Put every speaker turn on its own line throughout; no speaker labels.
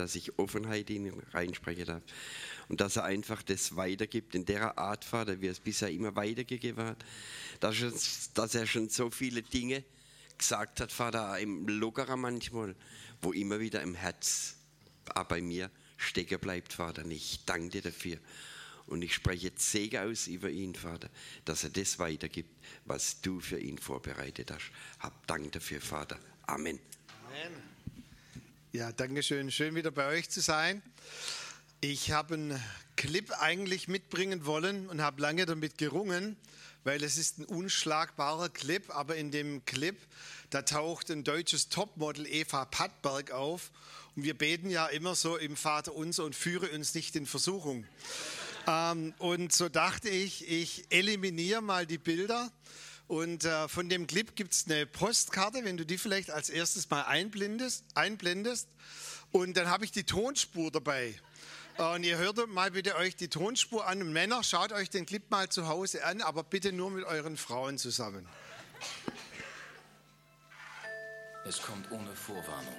dass ich Offenheit in ihn reinsprechen darf. Und dass er einfach das weitergibt in der Art, Vater, wie er es bisher immer weitergegeben hat. Dass, er schon so viele Dinge gesagt hat, Vater, im Lockerer manchmal, wo immer wieder im Herz bei mir stecken bleibt, Vater. Und ich danke dir dafür. Und ich spreche jetzt Segen aus über ihn, Vater, dass er das weitergibt, was du für ihn vorbereitet hast. Hab Dank dafür, Vater. Amen. Amen.
Ja, danke schön. Schön wieder bei euch zu sein. Ich habe einen Clip eigentlich mitbringen wollen und habe lange damit gerungen, weil es ist ein unschlagbarer Clip, aber in dem Clip, da taucht ein deutsches Topmodel Eva Pattberg auf und wir beten ja immer so im Vater unser und führe uns nicht in Versuchung. Ähm, und so dachte ich, ich eliminiere mal die Bilder und äh, von dem Clip gibt es eine Postkarte, wenn du die vielleicht als erstes mal einblendest. einblendest. Und dann habe ich die Tonspur dabei. Und ihr hört mal bitte euch die Tonspur an. Und Männer, schaut euch den Clip mal zu Hause an, aber bitte nur mit euren Frauen zusammen.
Es kommt ohne Vorwarnung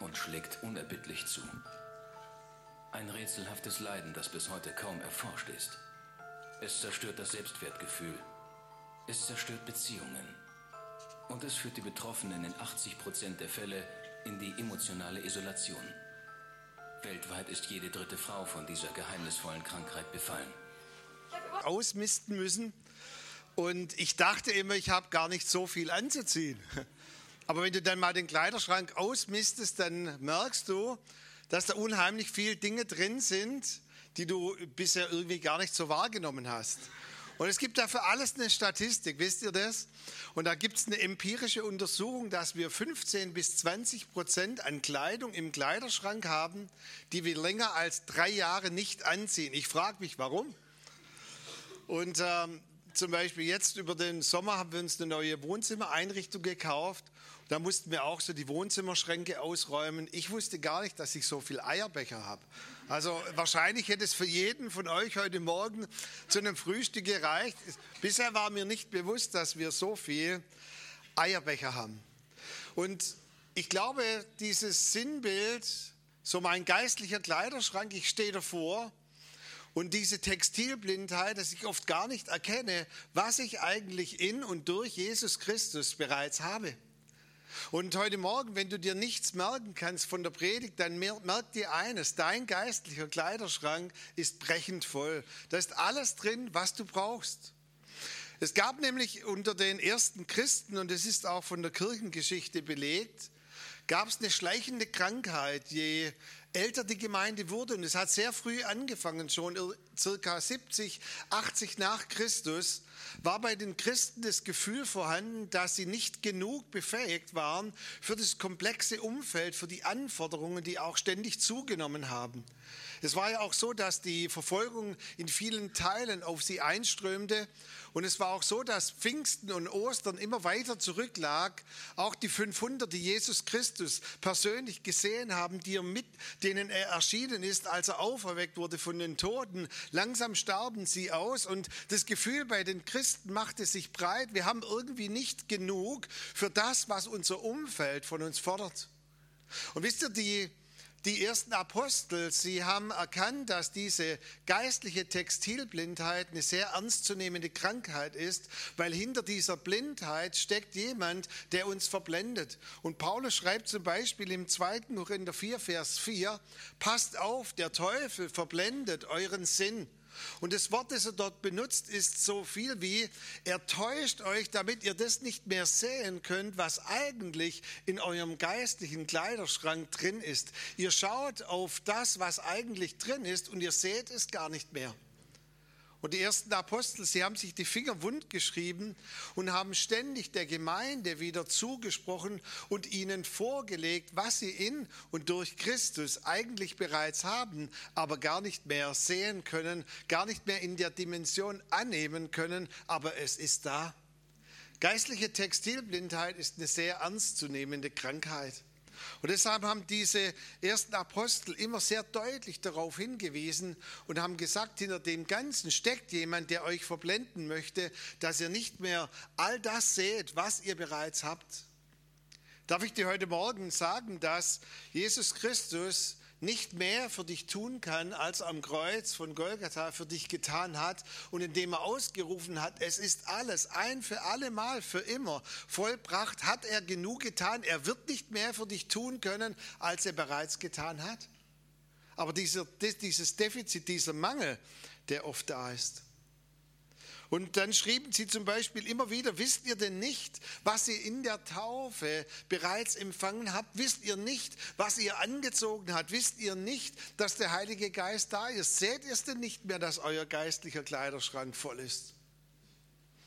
und schlägt unerbittlich zu. Ein rätselhaftes Leiden, das bis heute kaum erforscht ist. Es zerstört das Selbstwertgefühl es zerstört Beziehungen. Und es führt die Betroffenen in 80 Prozent der Fälle in die emotionale Isolation. Weltweit ist jede dritte Frau von dieser geheimnisvollen Krankheit befallen.
Ausmisten müssen. Und ich dachte immer, ich habe gar nicht so viel anzuziehen. Aber wenn du dann mal den Kleiderschrank ausmistest, dann merkst du, dass da unheimlich viele Dinge drin sind, die du bisher irgendwie gar nicht so wahrgenommen hast. Und es gibt dafür alles eine Statistik, wisst ihr das? Und da gibt es eine empirische Untersuchung, dass wir 15 bis 20 Prozent an Kleidung im Kleiderschrank haben, die wir länger als drei Jahre nicht anziehen. Ich frage mich, warum? Und ähm, zum Beispiel jetzt über den Sommer haben wir uns eine neue Wohnzimmereinrichtung gekauft. Da mussten wir auch so die Wohnzimmerschränke ausräumen. Ich wusste gar nicht, dass ich so viel Eierbecher habe. Also wahrscheinlich hätte es für jeden von euch heute Morgen zu einem Frühstück gereicht. Bisher war mir nicht bewusst, dass wir so viel Eierbecher haben. Und ich glaube, dieses Sinnbild, so mein geistlicher Kleiderschrank, ich stehe davor und diese Textilblindheit, dass ich oft gar nicht erkenne, was ich eigentlich in und durch Jesus Christus bereits habe. Und heute Morgen, wenn du dir nichts merken kannst von der Predigt, dann merk dir eines, dein geistlicher Kleiderschrank ist brechend voll. Da ist alles drin, was du brauchst. Es gab nämlich unter den ersten Christen, und es ist auch von der Kirchengeschichte belegt, gab es eine schleichende Krankheit, je älter die Gemeinde wurde. Und es hat sehr früh angefangen, schon circa 70, 80 nach Christus, war bei den Christen das Gefühl vorhanden, dass sie nicht genug befähigt waren für das komplexe Umfeld, für die Anforderungen, die auch ständig zugenommen haben. Es war ja auch so, dass die Verfolgung in vielen Teilen auf sie einströmte. Und es war auch so, dass Pfingsten und Ostern immer weiter zurücklag. Auch die 500, die Jesus Christus persönlich gesehen haben, die er mit denen er erschienen ist, als er auferweckt wurde von den Toten, langsam starben sie aus. Und das Gefühl bei den Christen machte sich breit. Wir haben irgendwie nicht genug für das, was unser Umfeld von uns fordert. Und wisst ihr, die die ersten Apostel, sie haben erkannt, dass diese geistliche Textilblindheit eine sehr ernstzunehmende Krankheit ist, weil hinter dieser Blindheit steckt jemand, der uns verblendet. Und Paulus schreibt zum Beispiel im 2. Korinther 4, Vers 4, passt auf, der Teufel verblendet euren Sinn. Und das Wort, das er dort benutzt, ist so viel wie, er täuscht euch, damit ihr das nicht mehr sehen könnt, was eigentlich in eurem geistlichen Kleiderschrank drin ist. Ihr schaut auf das, was eigentlich drin ist und ihr seht es gar nicht mehr. Und die ersten Apostel, sie haben sich die Finger wund geschrieben und haben ständig der Gemeinde wieder zugesprochen und ihnen vorgelegt, was sie in und durch Christus eigentlich bereits haben, aber gar nicht mehr sehen können, gar nicht mehr in der Dimension annehmen können, aber es ist da. Geistliche Textilblindheit ist eine sehr ernstzunehmende Krankheit. Und deshalb haben diese ersten Apostel immer sehr deutlich darauf hingewiesen und haben gesagt, hinter dem Ganzen steckt jemand, der euch verblenden möchte, dass ihr nicht mehr all das seht, was ihr bereits habt. Darf ich dir heute Morgen sagen, dass Jesus Christus nicht mehr für dich tun kann, als am Kreuz von Golgatha für dich getan hat und indem er ausgerufen hat, es ist alles ein für alle Mal, für immer vollbracht, hat er genug getan. Er wird nicht mehr für dich tun können, als er bereits getan hat. Aber dieser, dieses Defizit, dieser Mangel, der oft da ist. Und dann schrieben sie zum Beispiel immer wieder, wisst ihr denn nicht, was ihr in der Taufe bereits empfangen habt? Wisst ihr nicht, was ihr angezogen habt? Wisst ihr nicht, dass der Heilige Geist da ist? Seht ihr es denn nicht mehr, dass euer geistlicher Kleiderschrank voll ist?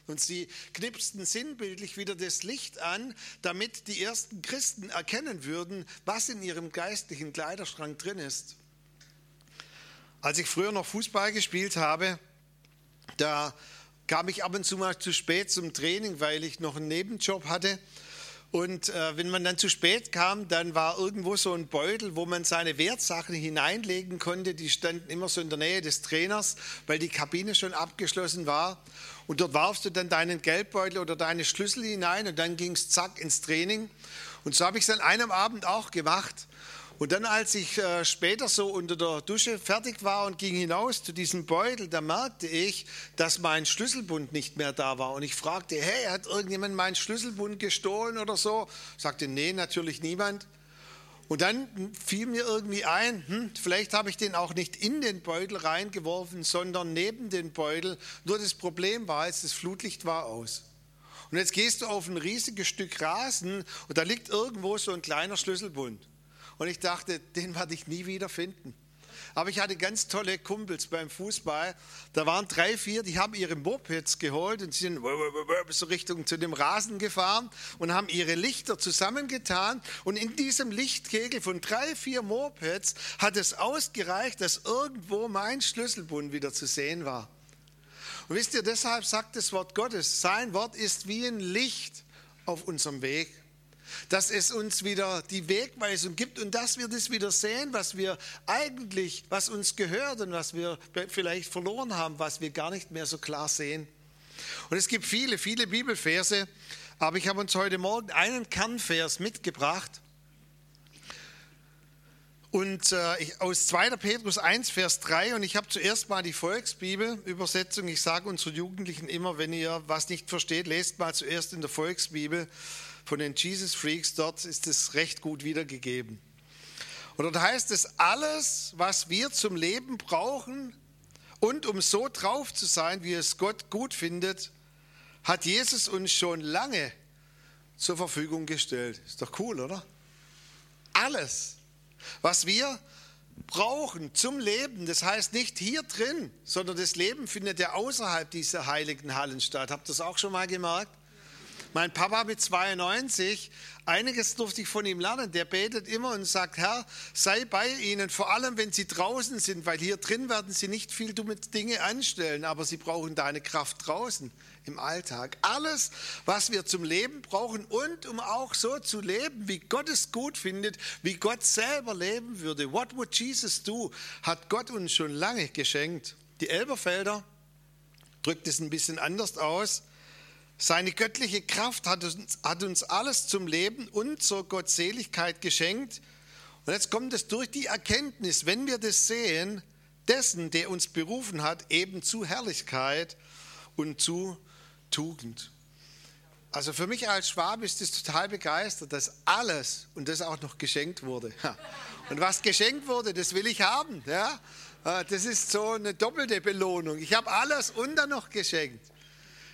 Und sie knipsten sinnbildlich wieder das Licht an, damit die ersten Christen erkennen würden, was in ihrem geistlichen Kleiderschrank drin ist. Als ich früher noch Fußball gespielt habe, da kam ich ab und zu mal zu spät zum Training, weil ich noch einen Nebenjob hatte. Und äh, wenn man dann zu spät kam, dann war irgendwo so ein Beutel, wo man seine Wertsachen hineinlegen konnte. Die standen immer so in der Nähe des Trainers, weil die Kabine schon abgeschlossen war. Und dort warfst du dann deinen Geldbeutel oder deine Schlüssel hinein und dann ging es zack ins Training. Und so habe ich es an einem Abend auch gemacht. Und dann, als ich äh, später so unter der Dusche fertig war und ging hinaus zu diesem Beutel, da merkte ich, dass mein Schlüsselbund nicht mehr da war. Und ich fragte, hey, hat irgendjemand meinen Schlüsselbund gestohlen oder so? Sagte, nee, natürlich niemand. Und dann fiel mir irgendwie ein, hm, vielleicht habe ich den auch nicht in den Beutel reingeworfen, sondern neben den Beutel. Nur das Problem war, als das Flutlicht war aus. Und jetzt gehst du auf ein riesiges Stück Rasen und da liegt irgendwo so ein kleiner Schlüsselbund. Und ich dachte, den werde ich nie wieder finden. Aber ich hatte ganz tolle Kumpels beim Fußball. Da waren drei, vier, die haben ihre Mopeds geholt und sind so Richtung zu dem Rasen gefahren und haben ihre Lichter zusammengetan. Und in diesem Lichtkegel von drei, vier Mopeds hat es ausgereicht, dass irgendwo mein Schlüsselbund wieder zu sehen war. Und wisst ihr, deshalb sagt das Wort Gottes, sein Wort ist wie ein Licht auf unserem Weg dass es uns wieder die Wegweisung gibt und dass wir das wieder sehen, was wir eigentlich, was uns gehört und was wir vielleicht verloren haben, was wir gar nicht mehr so klar sehen. Und es gibt viele, viele Bibelverse, aber ich habe uns heute Morgen einen Kernvers mitgebracht. Und äh, aus 2. Petrus 1, Vers 3, und ich habe zuerst mal die Volksbibel-Übersetzung. Ich sage unseren Jugendlichen immer, wenn ihr was nicht versteht, lest mal zuerst in der Volksbibel von den Jesus Freaks, dort ist es recht gut wiedergegeben. Und dort heißt es, alles, was wir zum Leben brauchen und um so drauf zu sein, wie es Gott gut findet, hat Jesus uns schon lange zur Verfügung gestellt. Ist doch cool, oder? Alles, was wir brauchen zum Leben, das heißt nicht hier drin, sondern das Leben findet ja außerhalb dieser heiligen Hallen statt. Habt ihr das auch schon mal gemerkt? Mein Papa mit 92, einiges durfte ich von ihm lernen. Der betet immer und sagt, Herr, sei bei ihnen, vor allem wenn sie draußen sind, weil hier drin werden sie nicht viel dumme Dinge anstellen, aber sie brauchen deine Kraft draußen im Alltag. Alles, was wir zum Leben brauchen und um auch so zu leben, wie Gott es gut findet, wie Gott selber leben würde. What would Jesus do? Hat Gott uns schon lange geschenkt. Die Elberfelder drückt es ein bisschen anders aus. Seine göttliche Kraft hat uns, hat uns alles zum Leben und zur Gottseligkeit geschenkt. Und jetzt kommt es durch die Erkenntnis, wenn wir das sehen, dessen, der uns berufen hat, eben zu Herrlichkeit und zu Tugend. Also für mich als Schwab ist es total begeistert, dass alles und das auch noch geschenkt wurde. Und was geschenkt wurde, das will ich haben. Ja? Äh, das ist so eine doppelte Belohnung. Ich habe alles und dann noch geschenkt.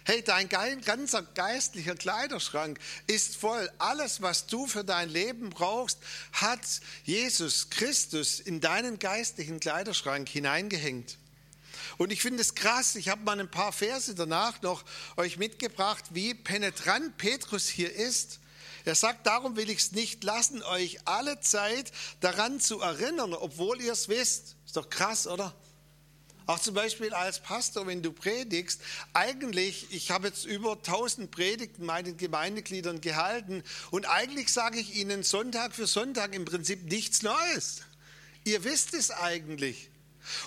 Hey, dein ganzer geistlicher Kleiderschrank ist voll. Alles, was du für dein Leben brauchst, hat Jesus Christus in deinen geistlichen Kleiderschrank hineingehängt. Und ich finde es krass, ich habe mal ein paar Verse danach noch euch mitgebracht, wie penetrant Petrus hier ist. Er sagt, darum will ich es nicht lassen, euch alle Zeit daran zu erinnern, obwohl ihr es wisst. Ist doch krass, oder? Auch zum Beispiel als Pastor, wenn du predigst, eigentlich, ich habe jetzt über 1000 Predigten meinen Gemeindegliedern gehalten und eigentlich sage ich ihnen Sonntag für Sonntag im Prinzip nichts Neues. Ihr wisst es eigentlich.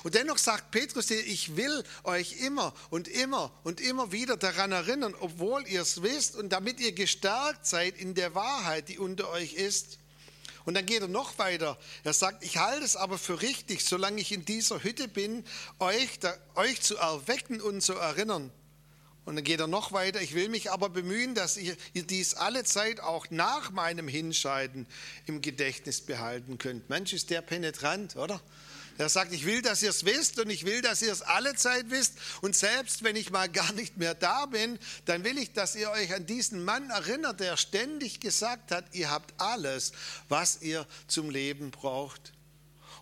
Und dennoch sagt Petrus, ich will euch immer und immer und immer wieder daran erinnern, obwohl ihr es wisst und damit ihr gestärkt seid in der Wahrheit, die unter euch ist. Und dann geht er noch weiter. Er sagt, ich halte es aber für richtig, solange ich in dieser Hütte bin, euch, da, euch zu erwecken und zu erinnern. Und dann geht er noch weiter. Ich will mich aber bemühen, dass ihr, dies alle Zeit auch nach meinem Hinscheiden im Gedächtnis behalten könnt. Mensch, ist der penetrant, oder? Er sagt, ich will, dass ihr es wisst und ich will, dass ihr es alle Zeit wisst. Und selbst wenn ich mal gar nicht mehr da bin, dann will ich, dass ihr euch an diesen Mann erinnert, der ständig gesagt hat, ihr habt alles, was ihr zum Leben braucht.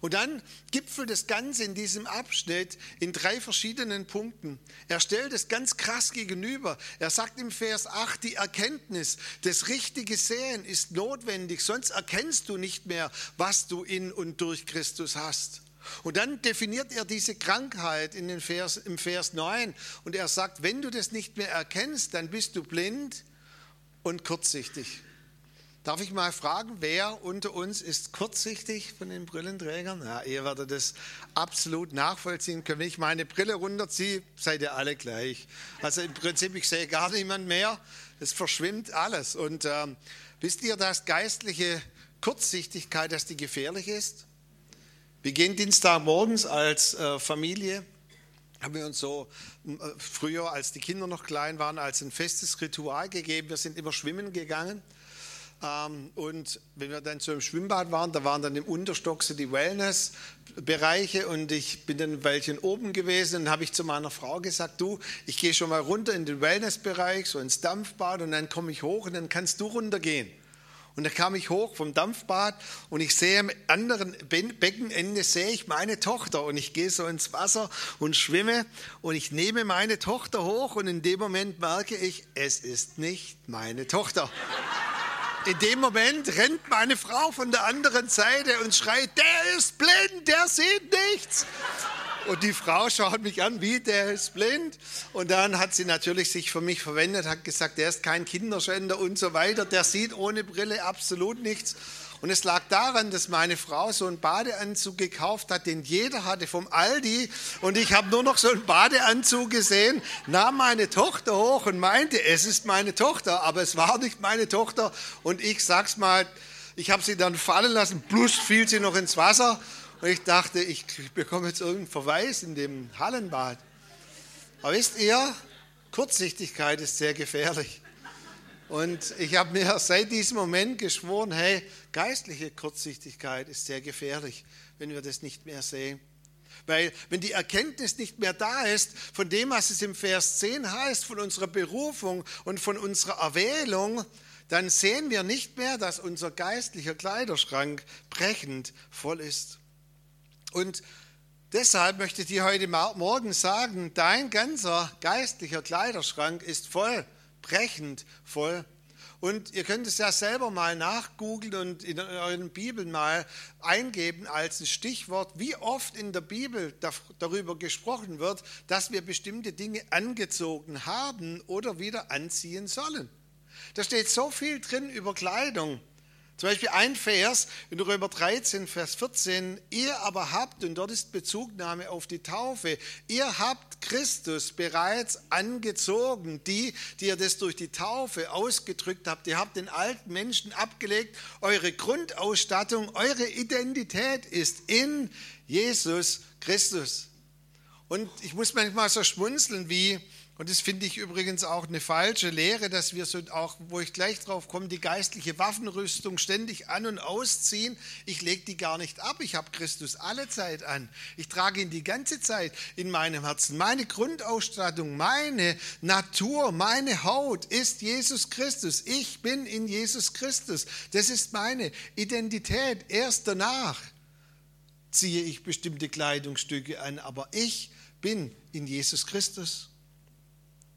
Und dann gipfelt das Ganze in diesem Abschnitt in drei verschiedenen Punkten. Er stellt es ganz krass gegenüber. Er sagt im Vers 8, die Erkenntnis, das richtige Sehen ist notwendig, sonst erkennst du nicht mehr, was du in und durch Christus hast. Und dann definiert er diese Krankheit in den Vers, im Vers 9 und er sagt, wenn du das nicht mehr erkennst, dann bist du blind und kurzsichtig. Darf ich mal fragen, wer unter uns ist kurzsichtig von den Brillenträgern? Ja, ihr werdet das absolut nachvollziehen können. Wenn ich meine Brille runterziehe, seid ihr alle gleich. Also im Prinzip, ich sehe gar niemand mehr. Es verschwimmt alles. Und ähm, wisst ihr, dass geistliche Kurzsichtigkeit, dass die gefährlich ist? Wir gehen Dienstagmorgens als äh, Familie, haben wir uns so äh, früher, als die Kinder noch klein waren, als ein festes Ritual gegeben. Wir sind immer schwimmen gegangen. Ähm, und wenn wir dann so im Schwimmbad waren, da waren dann im Unterstock so die Wellness-Bereiche und ich bin dann ein Weilchen oben gewesen und habe ich zu meiner Frau gesagt, du, ich gehe schon mal runter in den Wellness-Bereich, so ins Dampfbad und dann komme ich hoch und dann kannst du runtergehen. Und da kam ich hoch vom Dampfbad und ich sehe am anderen Beckenende sehe ich meine Tochter und ich gehe so ins Wasser und schwimme und ich nehme meine Tochter hoch und in dem Moment merke ich, es ist nicht meine Tochter. In dem Moment rennt meine Frau von der anderen Seite und schreit, der ist blind, der sieht nichts. Und die Frau schaut mich an, wie, der ist blind. Und dann hat sie natürlich sich für mich verwendet, hat gesagt, der ist kein Kinderschänder und so weiter. Der sieht ohne Brille absolut nichts. Und es lag daran, dass meine Frau so einen Badeanzug gekauft hat, den jeder hatte vom Aldi. Und ich habe nur noch so einen Badeanzug gesehen, nahm meine Tochter hoch und meinte, es ist meine Tochter. Aber es war nicht meine Tochter. Und ich sag's mal, ich habe sie dann fallen lassen, plus fiel sie noch ins Wasser. Und ich dachte, ich bekomme jetzt irgendeinen Verweis in dem Hallenbad. Aber wisst ihr, Kurzsichtigkeit ist sehr gefährlich. Und ich habe mir seit diesem Moment geschworen, hey, geistliche Kurzsichtigkeit ist sehr gefährlich, wenn wir das nicht mehr sehen. Weil wenn die Erkenntnis nicht mehr da ist von dem, was es im Vers 10 heißt, von unserer Berufung und von unserer Erwählung, dann sehen wir nicht mehr, dass unser geistlicher Kleiderschrank brechend voll ist. Und deshalb möchte ich dir heute Morgen sagen, dein ganzer geistlicher Kleiderschrank ist voll, brechend voll. Und ihr könnt es ja selber mal nachgoogeln und in euren Bibeln mal eingeben als ein Stichwort, wie oft in der Bibel darüber gesprochen wird, dass wir bestimmte Dinge angezogen haben oder wieder anziehen sollen. Da steht so viel drin über Kleidung. Zum Beispiel ein Vers in Römer 13, Vers 14, ihr aber habt, und dort ist Bezugnahme auf die Taufe, ihr habt Christus bereits angezogen, die, die ihr das durch die Taufe ausgedrückt habt, ihr habt den alten Menschen abgelegt, eure Grundausstattung, eure Identität ist in Jesus Christus. Und ich muss manchmal so schmunzeln, wie und das finde ich übrigens auch eine falsche Lehre, dass wir so auch, wo ich gleich drauf komme, die geistliche Waffenrüstung ständig an und ausziehen. Ich lege die gar nicht ab. Ich habe Christus alle Zeit an. Ich trage ihn die ganze Zeit in meinem Herzen. Meine Grundausstattung, meine Natur, meine Haut ist Jesus Christus. Ich bin in Jesus Christus. Das ist meine Identität. Erst danach ziehe ich bestimmte Kleidungsstücke an, aber ich bin in Jesus Christus.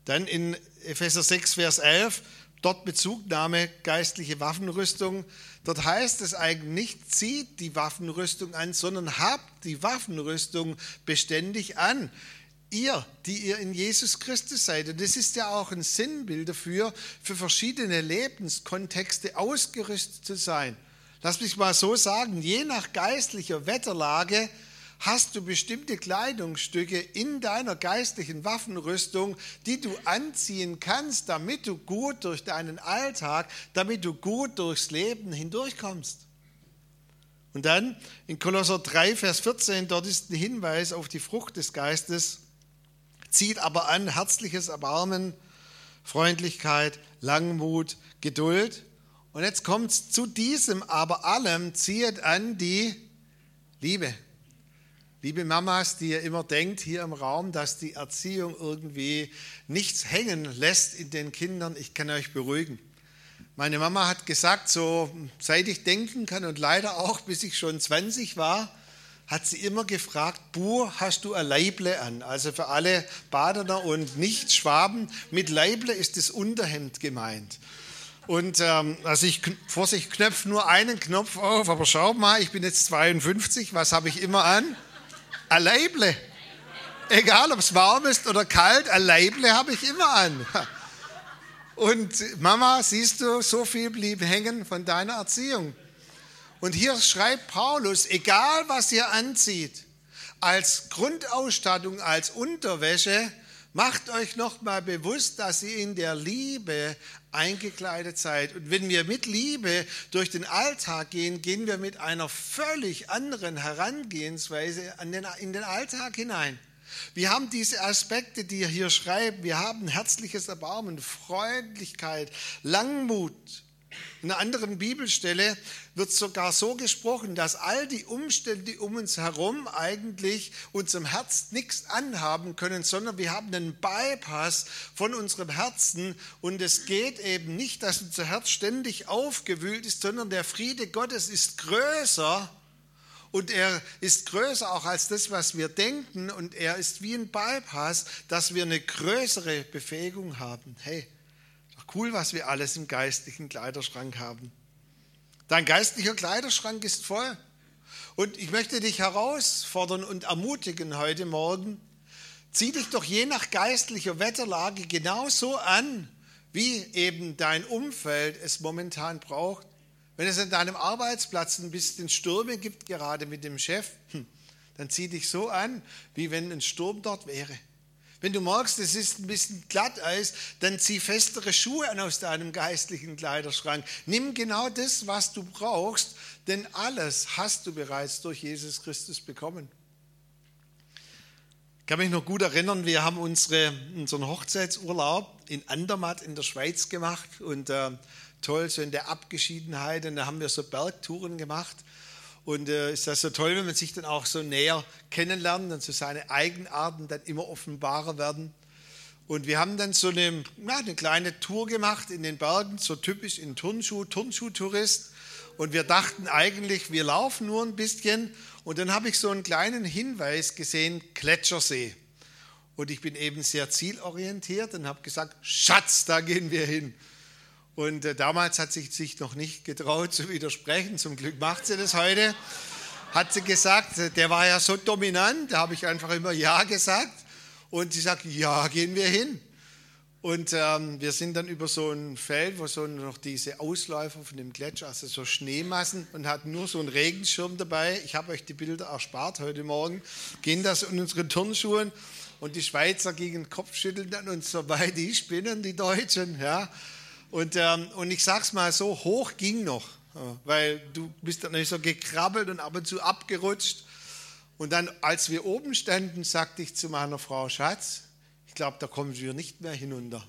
Dann in Epheser 6, Vers 11, dort Bezugnahme geistliche Waffenrüstung. Dort heißt es eigentlich nicht, zieht die Waffenrüstung an, sondern habt die Waffenrüstung beständig an. Ihr, die ihr in Jesus Christus seid. Und das ist ja auch ein Sinnbild dafür, für verschiedene Lebenskontexte ausgerüstet zu sein. Lass mich mal so sagen, je nach geistlicher Wetterlage hast du bestimmte Kleidungsstücke in deiner geistlichen Waffenrüstung, die du anziehen kannst, damit du gut durch deinen Alltag, damit du gut durchs Leben hindurchkommst. Und dann in Kolosser 3, Vers 14, dort ist ein Hinweis auf die Frucht des Geistes. Zieht aber an herzliches Erbarmen, Freundlichkeit, Langmut, Geduld. Und jetzt kommt es zu diesem aber allem, zieht an die Liebe. Liebe Mamas, die ihr immer denkt hier im Raum, dass die Erziehung irgendwie nichts hängen lässt in den Kindern, ich kann euch beruhigen. Meine Mama hat gesagt, so seit ich denken kann und leider auch bis ich schon 20 war, hat sie immer gefragt, Bu, hast du ein Leible an? Also für alle Badener und Nicht-Schwaben, mit Leible ist das Unterhemd gemeint. Und ähm, also ich, Vorsicht, knöpfe nur einen Knopf auf, aber schau mal, ich bin jetzt 52, was habe ich immer an? Ein Leible. Egal, ob es warm ist oder kalt, ein Leible habe ich immer an. Und Mama, siehst du, so viel blieb hängen von deiner Erziehung. Und hier schreibt Paulus, egal was ihr anzieht, als Grundausstattung, als Unterwäsche, macht euch nochmal bewusst, dass ihr in der Liebe eingekleidet seid. Und wenn wir mit Liebe durch den Alltag gehen, gehen wir mit einer völlig anderen Herangehensweise in den Alltag hinein. Wir haben diese Aspekte, die er hier schreibt. Wir haben herzliches Erbarmen, Freundlichkeit, Langmut, in einer anderen Bibelstelle wird sogar so gesprochen, dass all die Umstände um uns herum eigentlich unserem Herz nichts anhaben können, sondern wir haben einen Bypass von unserem Herzen. Und es geht eben nicht, dass unser Herz ständig aufgewühlt ist, sondern der Friede Gottes ist größer. Und er ist größer auch als das, was wir denken. Und er ist wie ein Bypass, dass wir eine größere Befähigung haben. Hey, Cool, was wir alles im geistlichen Kleiderschrank haben. Dein geistlicher Kleiderschrank ist voll. Und ich möchte dich herausfordern und ermutigen heute Morgen, zieh dich doch je nach geistlicher Wetterlage genauso an, wie eben dein Umfeld es momentan braucht. Wenn es an deinem Arbeitsplatz ein bisschen Stürme gibt, gerade mit dem Chef, hm, dann zieh dich so an, wie wenn ein Sturm dort wäre. Wenn du magst, es ist ein bisschen Glatteis, dann zieh festere Schuhe an aus deinem geistlichen Kleiderschrank. Nimm genau das, was du brauchst, denn alles hast du bereits durch Jesus Christus bekommen. Ich kann mich noch gut erinnern, wir haben unsere, unseren Hochzeitsurlaub in Andermatt in der Schweiz gemacht und äh, toll, so in der Abgeschiedenheit. Und da haben wir so Bergtouren gemacht. Und äh, ist das so toll, wenn man sich dann auch so näher kennenlernt und so seine Eigenarten dann immer offenbarer werden. Und wir haben dann so eine, ja, eine kleine Tour gemacht in den Bergen, so typisch in Turnschuh, Turnschuh-Tourist. Und wir dachten eigentlich, wir laufen nur ein bisschen. Und dann habe ich so einen kleinen Hinweis gesehen, Gletschersee. Und ich bin eben sehr zielorientiert und habe gesagt, Schatz, da gehen wir hin. Und äh, damals hat sie sich noch nicht getraut zu widersprechen. Zum Glück macht sie das heute. Hat sie gesagt, äh, der war ja so dominant, da habe ich einfach immer Ja gesagt. Und sie sagt, ja, gehen wir hin. Und ähm, wir sind dann über so ein Feld, wo so noch diese Ausläufer von dem Gletscher, also so Schneemassen und hatten nur so einen Regenschirm dabei. Ich habe euch die Bilder erspart heute Morgen. Gehen das in unseren Turnschuhen und die Schweizer gegen den Kopf schütteln an uns vorbei, die spinnen, die Deutschen, ja. Und, ähm, und ich sag's mal so, hoch ging noch, weil du bist dann nicht so gekrabbelt und ab und zu abgerutscht. Und dann, als wir oben standen, sagte ich zu meiner Frau, Schatz, ich glaube, da kommen wir nicht mehr hinunter.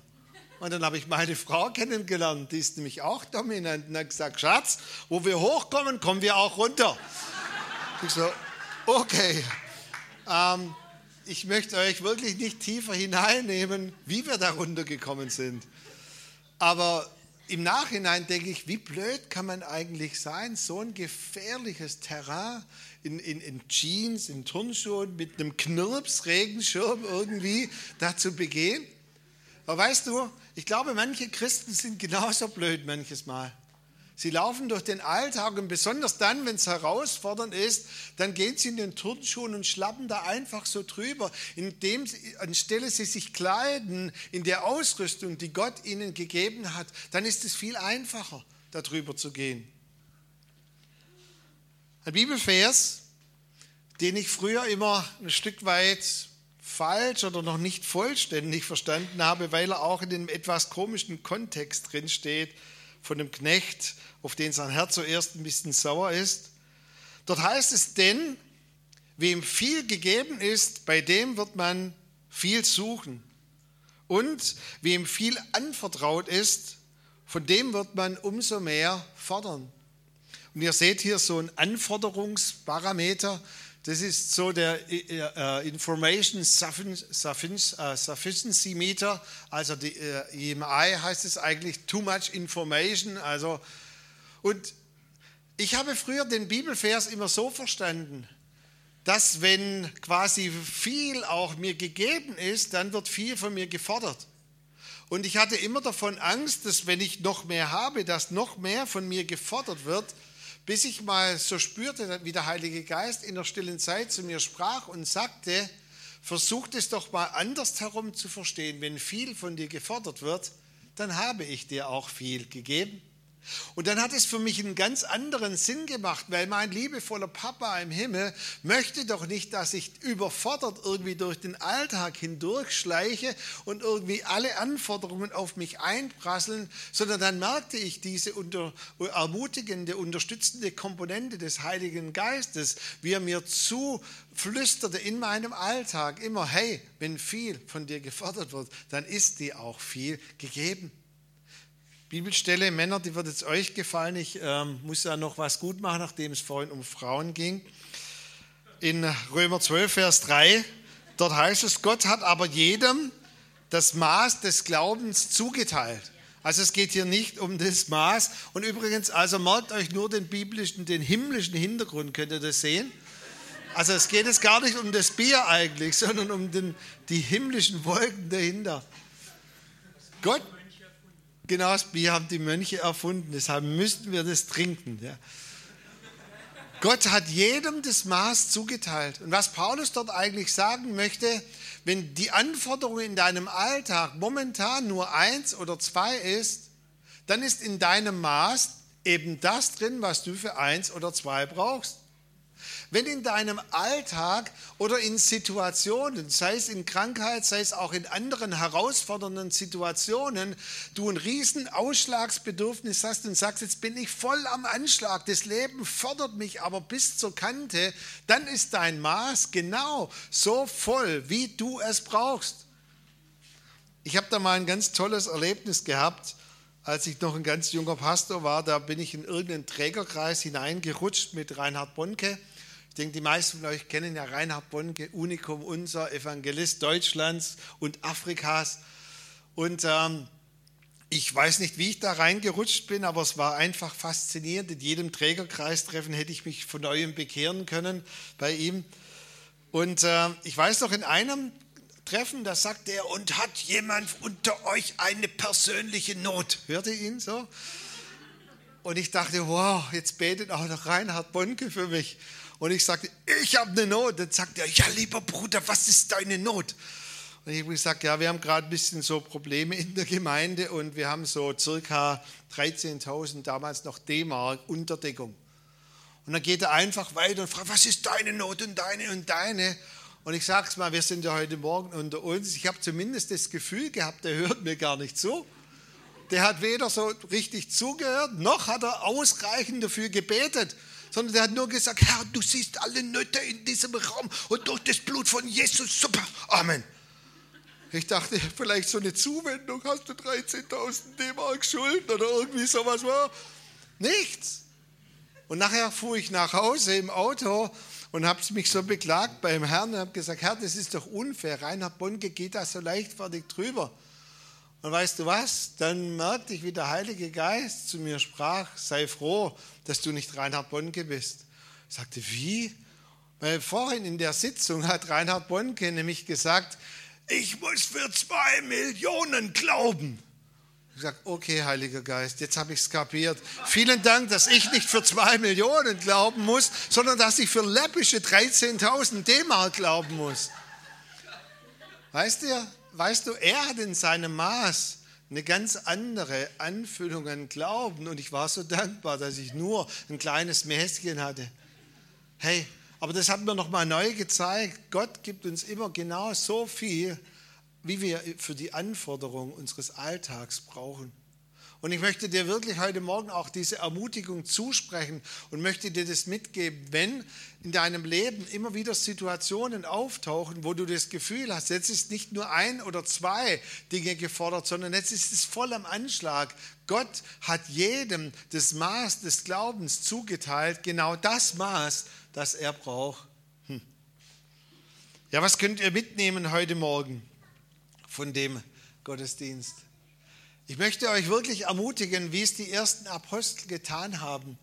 Und dann habe ich meine Frau kennengelernt, die ist nämlich auch dominant und hat gesagt, Schatz, wo wir hochkommen, kommen wir auch runter. Ich so, okay. Ähm, ich möchte euch wirklich nicht tiefer hineinnehmen, wie wir da runtergekommen sind. Aber im Nachhinein denke ich, wie blöd kann man eigentlich sein, so ein gefährliches Terrain in, in, in Jeans, in Turnschuhen mit einem Knirps-Regenschirm irgendwie da zu begehen. Aber weißt du, ich glaube, manche Christen sind genauso blöd manches Mal. Sie laufen durch den Alltag und besonders dann, wenn es herausfordernd ist, dann gehen sie in den Turnschuhen und schlappen da einfach so drüber, indem sie, anstelle sie sich kleiden in der Ausrüstung, die Gott ihnen gegeben hat, dann ist es viel einfacher, darüber zu gehen. Ein Bibelvers, den ich früher immer ein Stück weit falsch oder noch nicht vollständig verstanden habe, weil er auch in einem etwas komischen Kontext drin steht von dem Knecht, auf den sein Herz zuerst ein bisschen sauer ist. Dort heißt es, denn wem viel gegeben ist, bei dem wird man viel suchen. Und wem viel anvertraut ist, von dem wird man umso mehr fordern. Und ihr seht hier so einen Anforderungsparameter. Das ist so der äh, Information äh, Sufficiency Meter, also die äh, EMI heißt es eigentlich Too Much Information. Also und ich habe früher den Bibelvers immer so verstanden, dass wenn quasi viel auch mir gegeben ist, dann wird viel von mir gefordert. Und ich hatte immer davon Angst, dass wenn ich noch mehr habe, dass noch mehr von mir gefordert wird, bis ich mal so spürte, wie der Heilige Geist in der stillen Zeit zu mir sprach und sagte, versucht es doch mal anders herum zu verstehen. Wenn viel von dir gefordert wird, dann habe ich dir auch viel gegeben. Und dann hat es für mich einen ganz anderen Sinn gemacht, weil mein liebevoller Papa im Himmel möchte doch nicht, dass ich überfordert irgendwie durch den Alltag hindurchschleiche und irgendwie alle Anforderungen auf mich einprasseln, sondern dann merkte ich diese unter, ermutigende, unterstützende Komponente des Heiligen Geistes, wie er mir zuflüsterte in meinem Alltag immer, hey, wenn viel von dir gefordert wird, dann ist dir auch viel gegeben. Bibelstelle, Männer, die wird jetzt euch gefallen. Ich ähm, muss ja noch was gut machen, nachdem es vorhin um Frauen ging. In Römer 12, Vers 3, dort heißt es, Gott hat aber jedem das Maß des Glaubens zugeteilt. Also es geht hier nicht um das Maß. Und übrigens, also merkt euch nur den biblischen, den himmlischen Hintergrund, könnt ihr das sehen? Also es geht jetzt gar nicht um das Bier eigentlich, sondern um den, die himmlischen Wolken dahinter. Gott Genau, das Bier haben die Mönche erfunden, deshalb müssten wir das trinken. Ja. Gott hat jedem das Maß zugeteilt. Und was Paulus dort eigentlich sagen möchte, wenn die Anforderung in deinem Alltag momentan nur eins oder zwei ist, dann ist in deinem Maß eben das drin, was du für eins oder zwei brauchst. Wenn in deinem Alltag oder in Situationen, sei es in Krankheit, sei es auch in anderen herausfordernden Situationen, du ein riesen Ausschlagsbedürfnis hast und sagst, jetzt bin ich voll am Anschlag, das Leben fordert mich aber bis zur Kante, dann ist dein Maß genau so voll, wie du es brauchst. Ich habe da mal ein ganz tolles Erlebnis gehabt als ich noch ein ganz junger Pastor war, da bin ich in irgendeinen Trägerkreis hineingerutscht mit Reinhard Bonke. Ich denke, die meisten von euch kennen ja Reinhard Bonke, Unikum, unser Evangelist Deutschlands und Afrikas. Und ähm, ich weiß nicht, wie ich da reingerutscht bin, aber es war einfach faszinierend. In jedem Trägerkreistreffen hätte ich mich von neuem bekehren können bei ihm. Und äh, ich weiß noch, in einem Treffen, da sagt er, und hat jemand unter euch eine persönliche Not? Hört ihr ihn so? Und ich dachte, wow, jetzt betet auch noch Reinhard Bonke für mich. Und ich sagte, ich habe eine Not. Dann sagt er, ja, lieber Bruder, was ist deine Not? Und ich habe gesagt, ja, wir haben gerade ein bisschen so Probleme in der Gemeinde und wir haben so circa 13.000 damals noch D-Mark Unterdeckung. Und dann geht er einfach weiter und fragt, was ist deine Not und deine und deine? Und ich sage es mal, wir sind ja heute Morgen unter uns. Ich habe zumindest das Gefühl gehabt, der hört mir gar nicht zu. Der hat weder so richtig zugehört, noch hat er ausreichend dafür gebetet sondern der hat nur gesagt, Herr, du siehst alle Nöte in diesem Raum und durch das Blut von Jesus, super, Amen. Ich dachte, vielleicht so eine Zuwendung, hast du 13.000 D-Mark Schulden oder irgendwie sowas war. Nichts. Und nachher fuhr ich nach Hause im Auto und habe mich so beklagt beim Herrn und habe gesagt, Herr, das ist doch unfair. Reinhard Bonke geht da so leichtfertig drüber. Und weißt du was? Dann merkte ich, wie der Heilige Geist zu mir sprach, sei froh, dass du nicht Reinhard Bonke bist. Ich sagte, wie? Weil vorhin in der Sitzung hat Reinhard Bonke nämlich gesagt, ich muss für zwei Millionen glauben. Ich sage, okay, Heiliger Geist, jetzt habe ich es kapiert. Vielen Dank, dass ich nicht für zwei Millionen glauben muss, sondern dass ich für läppische 13.000 D-Mark glauben muss. Weißt du, weißt du, er hat in seinem Maß eine ganz andere Anfüllung an Glauben und ich war so dankbar, dass ich nur ein kleines Mäßchen hatte. Hey, aber das hat mir nochmal neu gezeigt, Gott gibt uns immer genau so viel, wie wir für die Anforderungen unseres Alltags brauchen. Und ich möchte dir wirklich heute Morgen auch diese Ermutigung zusprechen und möchte dir das mitgeben, wenn in deinem Leben immer wieder Situationen auftauchen, wo du das Gefühl hast, jetzt ist nicht nur ein oder zwei Dinge gefordert, sondern jetzt ist es voll am Anschlag. Gott hat jedem das Maß des Glaubens zugeteilt, genau das Maß, das er braucht. Hm. Ja, was könnt ihr mitnehmen heute Morgen von dem Gottesdienst? Ich möchte euch wirklich ermutigen, wie es die ersten Apostel getan haben.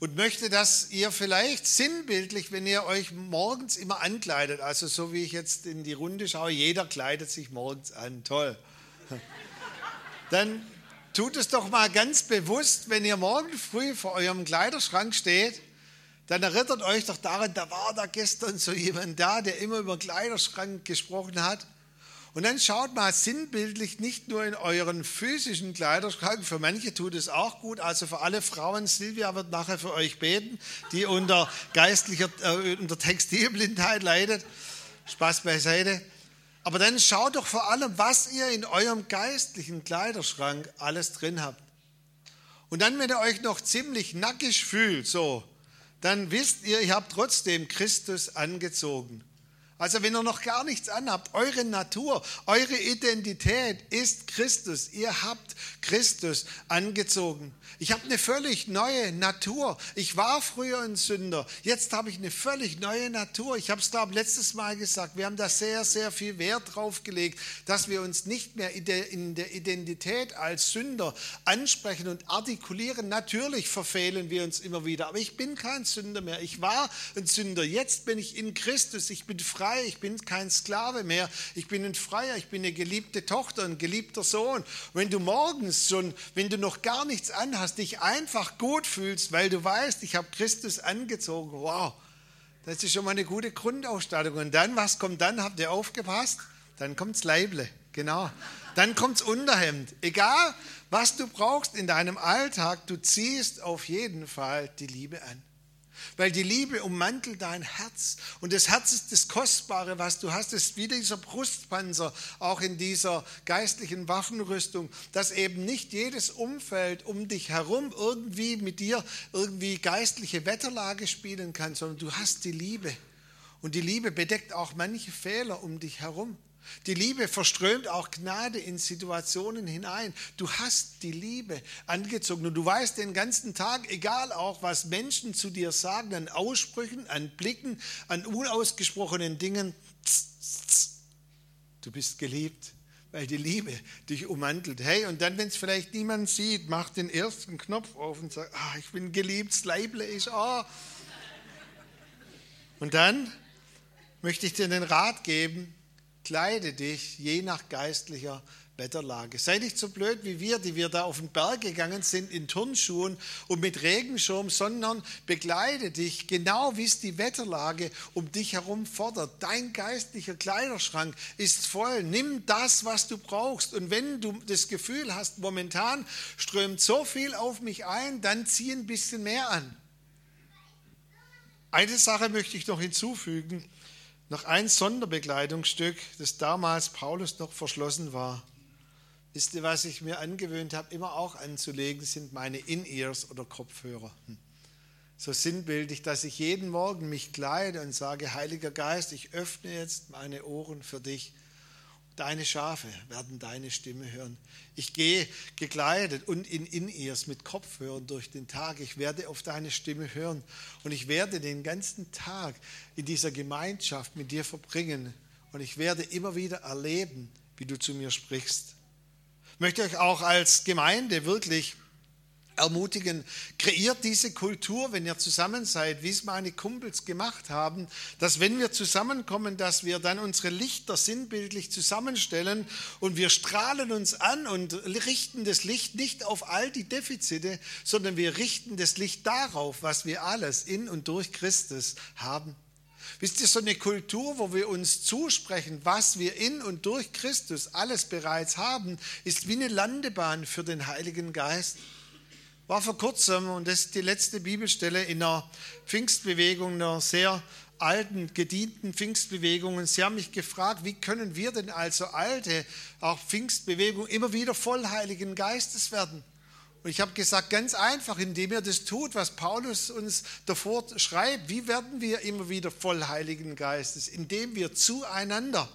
Und möchte, dass ihr vielleicht sinnbildlich, wenn ihr euch morgens immer ankleidet, also so wie ich jetzt in die Runde schaue, jeder kleidet sich morgens an, toll. Dann tut es doch mal ganz bewusst, wenn ihr morgen früh vor eurem Kleiderschrank steht, dann erinnert euch doch daran, da war da gestern so jemand da, der immer über Kleiderschrank gesprochen hat. Und dann schaut mal sinnbildlich nicht nur in euren physischen Kleiderschrank, für manche tut es auch gut, also für alle Frauen, Silvia wird nachher für euch beten, die unter geistlicher, äh, unter Textilblindheit leidet. Spaß beiseite. Aber dann schaut doch vor allem, was ihr in eurem geistlichen Kleiderschrank alles drin habt. Und dann, wenn ihr euch noch ziemlich nackig fühlt, so, dann wisst ihr, ihr habt trotzdem Christus angezogen. Also wenn ihr noch gar nichts anhabt, eure Natur, eure Identität ist Christus. Ihr habt Christus angezogen. Ich habe eine völlig neue Natur. Ich war früher ein Sünder. Jetzt habe ich eine völlig neue Natur. Ich habe es, glaube letztes Mal gesagt. Wir haben da sehr, sehr viel Wert drauf gelegt, dass wir uns nicht mehr in der Identität als Sünder ansprechen und artikulieren. Natürlich verfehlen wir uns immer wieder. Aber ich bin kein Sünder mehr. Ich war ein Sünder. Jetzt bin ich in Christus. Ich bin frei. Ich bin kein Sklave mehr. Ich bin ein Freier. Ich bin eine geliebte Tochter, ein geliebter Sohn. Wenn du morgens schon, wenn du noch gar nichts anhast, hast, dich einfach gut fühlst, weil du weißt, ich habe Christus angezogen. Wow, das ist schon mal eine gute Grundausstattung. Und dann, was kommt dann? Habt ihr aufgepasst? Dann kommt's Leible, genau. Dann kommt's Unterhemd. Egal, was du brauchst in deinem Alltag, du ziehst auf jeden Fall die Liebe an weil die Liebe ummantelt dein Herz. Und das Herz ist das Kostbare, was du hast. Es ist wie dieser Brustpanzer, auch in dieser geistlichen Waffenrüstung, dass eben nicht jedes Umfeld um dich herum irgendwie mit dir irgendwie geistliche Wetterlage spielen kann, sondern du hast die Liebe. Und die Liebe bedeckt auch manche Fehler um dich herum. Die Liebe verströmt auch Gnade in Situationen hinein. Du hast die Liebe angezogen und du weißt den ganzen Tag, egal auch, was Menschen zu dir sagen, an Aussprüchen, an Blicken, an unausgesprochenen Dingen, du bist geliebt, weil die Liebe dich ummantelt. Hey, und dann, wenn es vielleicht niemand sieht, mach den ersten Knopf auf und sag, ah, ich bin geliebt, das Leible ist, ah. Und dann möchte ich dir den Rat geben, kleide dich je nach geistlicher Wetterlage. Sei nicht so blöd wie wir, die wir da auf den Berg gegangen sind in Turnschuhen und mit Regenschirm, sondern begleite dich genau wie es die Wetterlage um dich herum fordert. Dein geistlicher Kleiderschrank ist voll. Nimm das, was du brauchst. Und wenn du das Gefühl hast, momentan strömt so viel auf mich ein, dann zieh ein bisschen mehr an. Eine Sache möchte ich noch hinzufügen noch ein Sonderbekleidungsstück, das damals Paulus noch verschlossen war. Wisst ihr, was ich mir angewöhnt habe, immer auch anzulegen, sind meine In-Ears oder Kopfhörer. Hm. So sinnbildlich, dass ich jeden Morgen mich kleide und sage, Heiliger Geist, ich öffne jetzt meine Ohren für dich Deine Schafe werden deine Stimme hören. Ich gehe gekleidet und in In-Ears mit Kopfhörern durch den Tag. Ich werde auf deine Stimme hören und ich werde den ganzen Tag in dieser Gemeinschaft mit dir verbringen und ich werde immer wieder erleben, wie du zu mir sprichst. Ich möchte euch auch als Gemeinde wirklich ermutigen, kreiert diese Kultur, wenn ihr zusammen seid, wie es meine Kumpels gemacht haben, dass wenn wir zusammenkommen, dass wir dann unsere Lichter sinnbildlich zusammenstellen und wir strahlen uns an und richten das Licht nicht auf all die Defizite, sondern wir richten das Licht darauf, was wir alles in und durch Christus haben. Wisst ihr, so eine Kultur, wo wir uns zusprechen, was wir in und durch Christus alles bereits haben, ist wie eine Landebahn für den Heiligen Geist war vor kurzem, und das ist die letzte Bibelstelle in einer Pfingstbewegung, einer sehr alten, gedienten Pfingstbewegung. Und sie haben mich gefragt, wie können wir denn also alte, auch Pfingstbewegung, immer wieder voll Heiligen Geistes werden? Und ich habe gesagt, ganz einfach, indem ihr das tut, was Paulus uns davor schreibt. Wie werden wir immer wieder voll Heiligen Geistes? Indem wir zueinander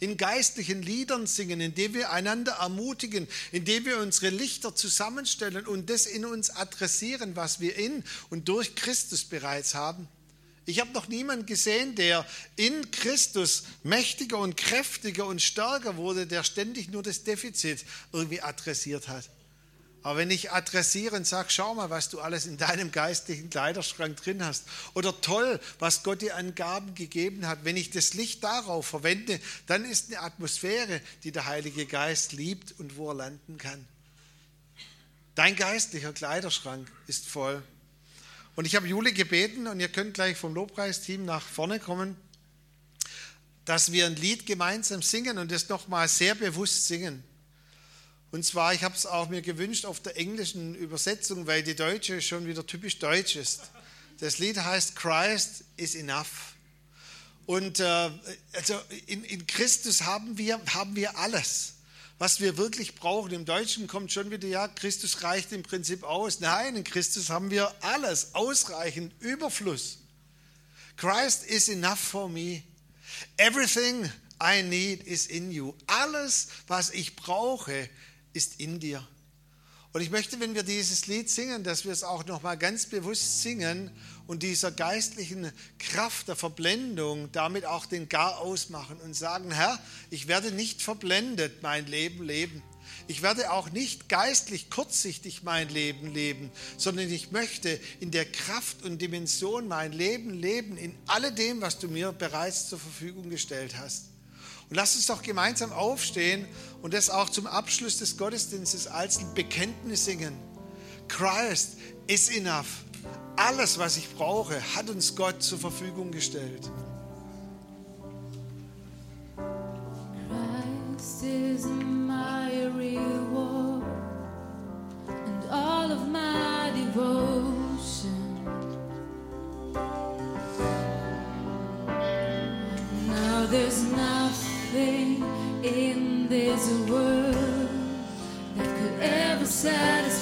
in geistlichen Liedern singen, indem wir einander ermutigen, indem wir unsere Lichter zusammenstellen und das in uns adressieren, was wir in und durch Christus bereits haben. Ich habe noch niemanden gesehen, der in Christus mächtiger und kräftiger und stärker wurde, der ständig nur das Defizit irgendwie adressiert hat. Aber wenn ich adressiere und sage, schau mal, was du alles in deinem geistlichen Kleiderschrank drin hast. Oder toll, was Gott dir an Gaben gegeben hat. Wenn ich das Licht darauf verwende, dann ist eine Atmosphäre, die der Heilige Geist liebt und wo er landen kann. Dein geistlicher Kleiderschrank ist voll. Und ich habe Jule gebeten, und ihr könnt gleich vom Lobpreisteam nach vorne kommen, dass wir ein Lied gemeinsam singen und das nochmal sehr bewusst singen. Und zwar, ich habe es auch mir gewünscht auf der englischen Übersetzung, weil die deutsche schon wieder typisch deutsch ist. Das Lied heißt Christ is enough. Und äh, also in, in Christus haben wir, haben wir alles, was wir wirklich brauchen. Im Deutschen kommt schon wieder, ja, Christus reicht im Prinzip aus. Nein, in Christus haben wir alles, ausreichend, Überfluss. Christ is enough for me. Everything I need is in you. Alles, was ich brauche, ist in dir. Und ich möchte, wenn wir dieses Lied singen, dass wir es auch noch mal ganz bewusst singen und dieser geistlichen Kraft der Verblendung damit auch den Gar ausmachen und sagen, Herr, ich werde nicht verblendet mein Leben leben. Ich werde auch nicht geistlich kurzsichtig mein Leben leben, sondern ich möchte in der Kraft und Dimension mein Leben leben, in alledem, was du mir bereits zur Verfügung gestellt hast. Und lass uns doch gemeinsam aufstehen und das auch zum Abschluss des Gottesdienstes als ein Bekenntnis singen. Christ is enough. Alles, was ich brauche, hat uns Gott zur Verfügung gestellt.
Christ is my in a world that could ever satisfy.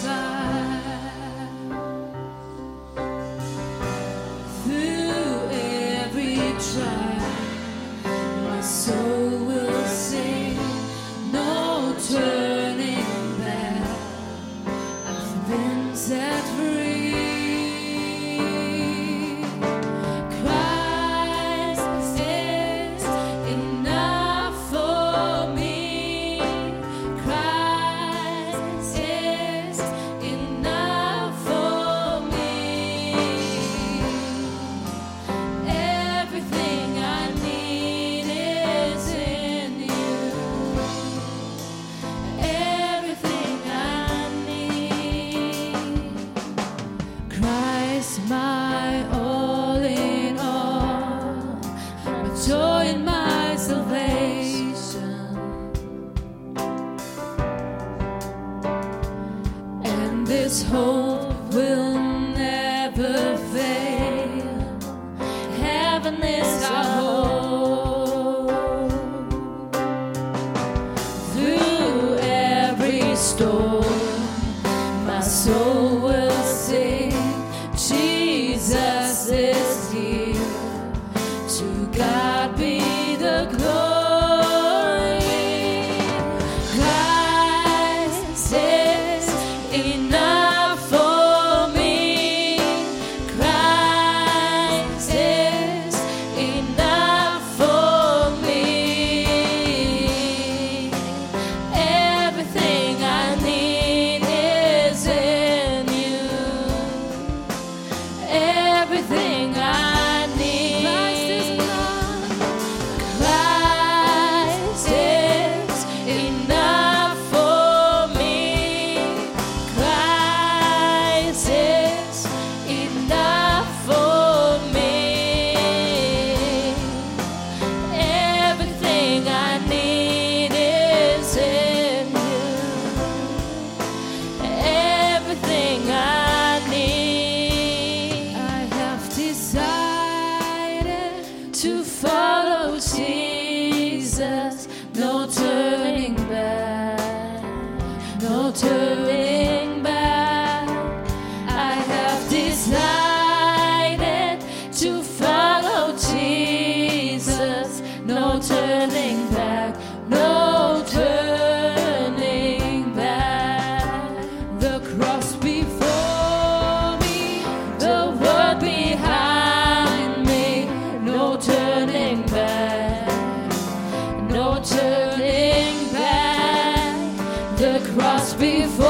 Before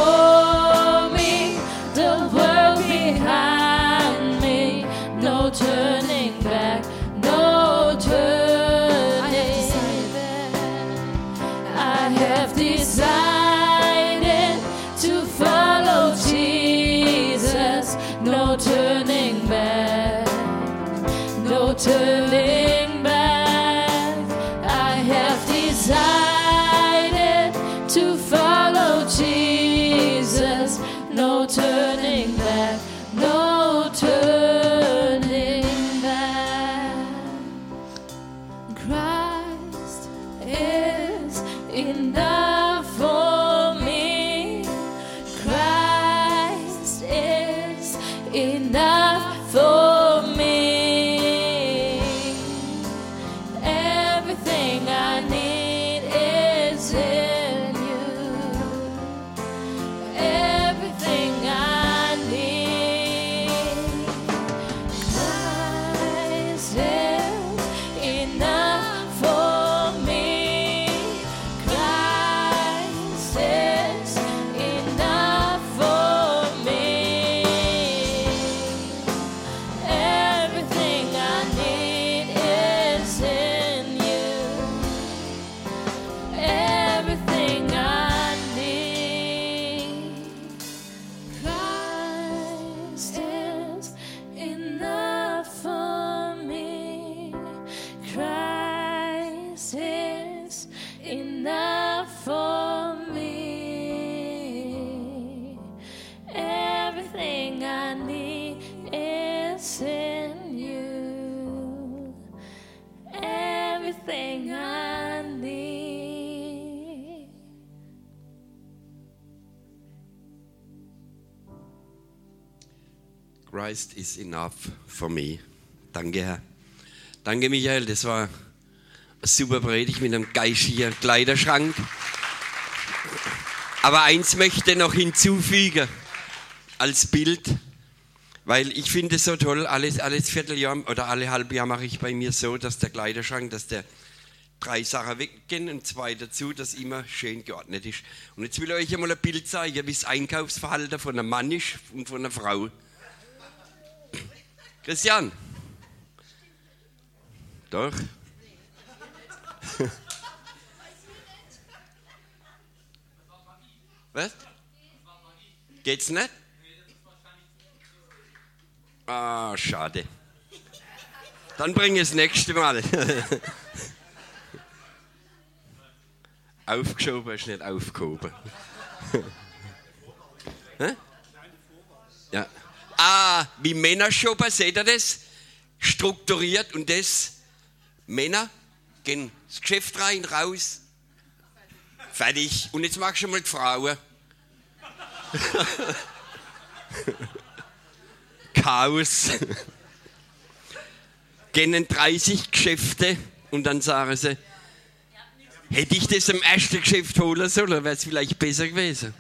Christ is enough for me.
Danke, Herr. Danke, Michael. Das war eine super Predigt mit einem geistigen Kleiderschrank. Aber eins möchte ich noch hinzufügen als Bild, weil ich finde es so toll, alles, alles Vierteljahr oder alle halbe Jahr mache ich bei mir so, dass der Kleiderschrank, dass der drei Sachen weggehen und zwei dazu, dass immer schön geordnet ist. Und jetzt will ich euch einmal ein Bild zeigen, wie das Einkaufsverhalten von einem Mann ist und von einer Frau. Christian. Doch. Was? Geht's nicht? Ah, schade. Dann bring es nächste Mal. Aufgeschoben ist nicht aufgehoben. Ah, wie Männer shoppen, seht ihr das? Strukturiert und das. Männer gehen ins Geschäft rein, raus. Fertig. Und jetzt machst du mal die Frauen. Chaos. Gehen in 30 Geschäfte und dann sagen sie, hätte ich das im ersten Geschäft holen sollen, wäre es vielleicht besser gewesen.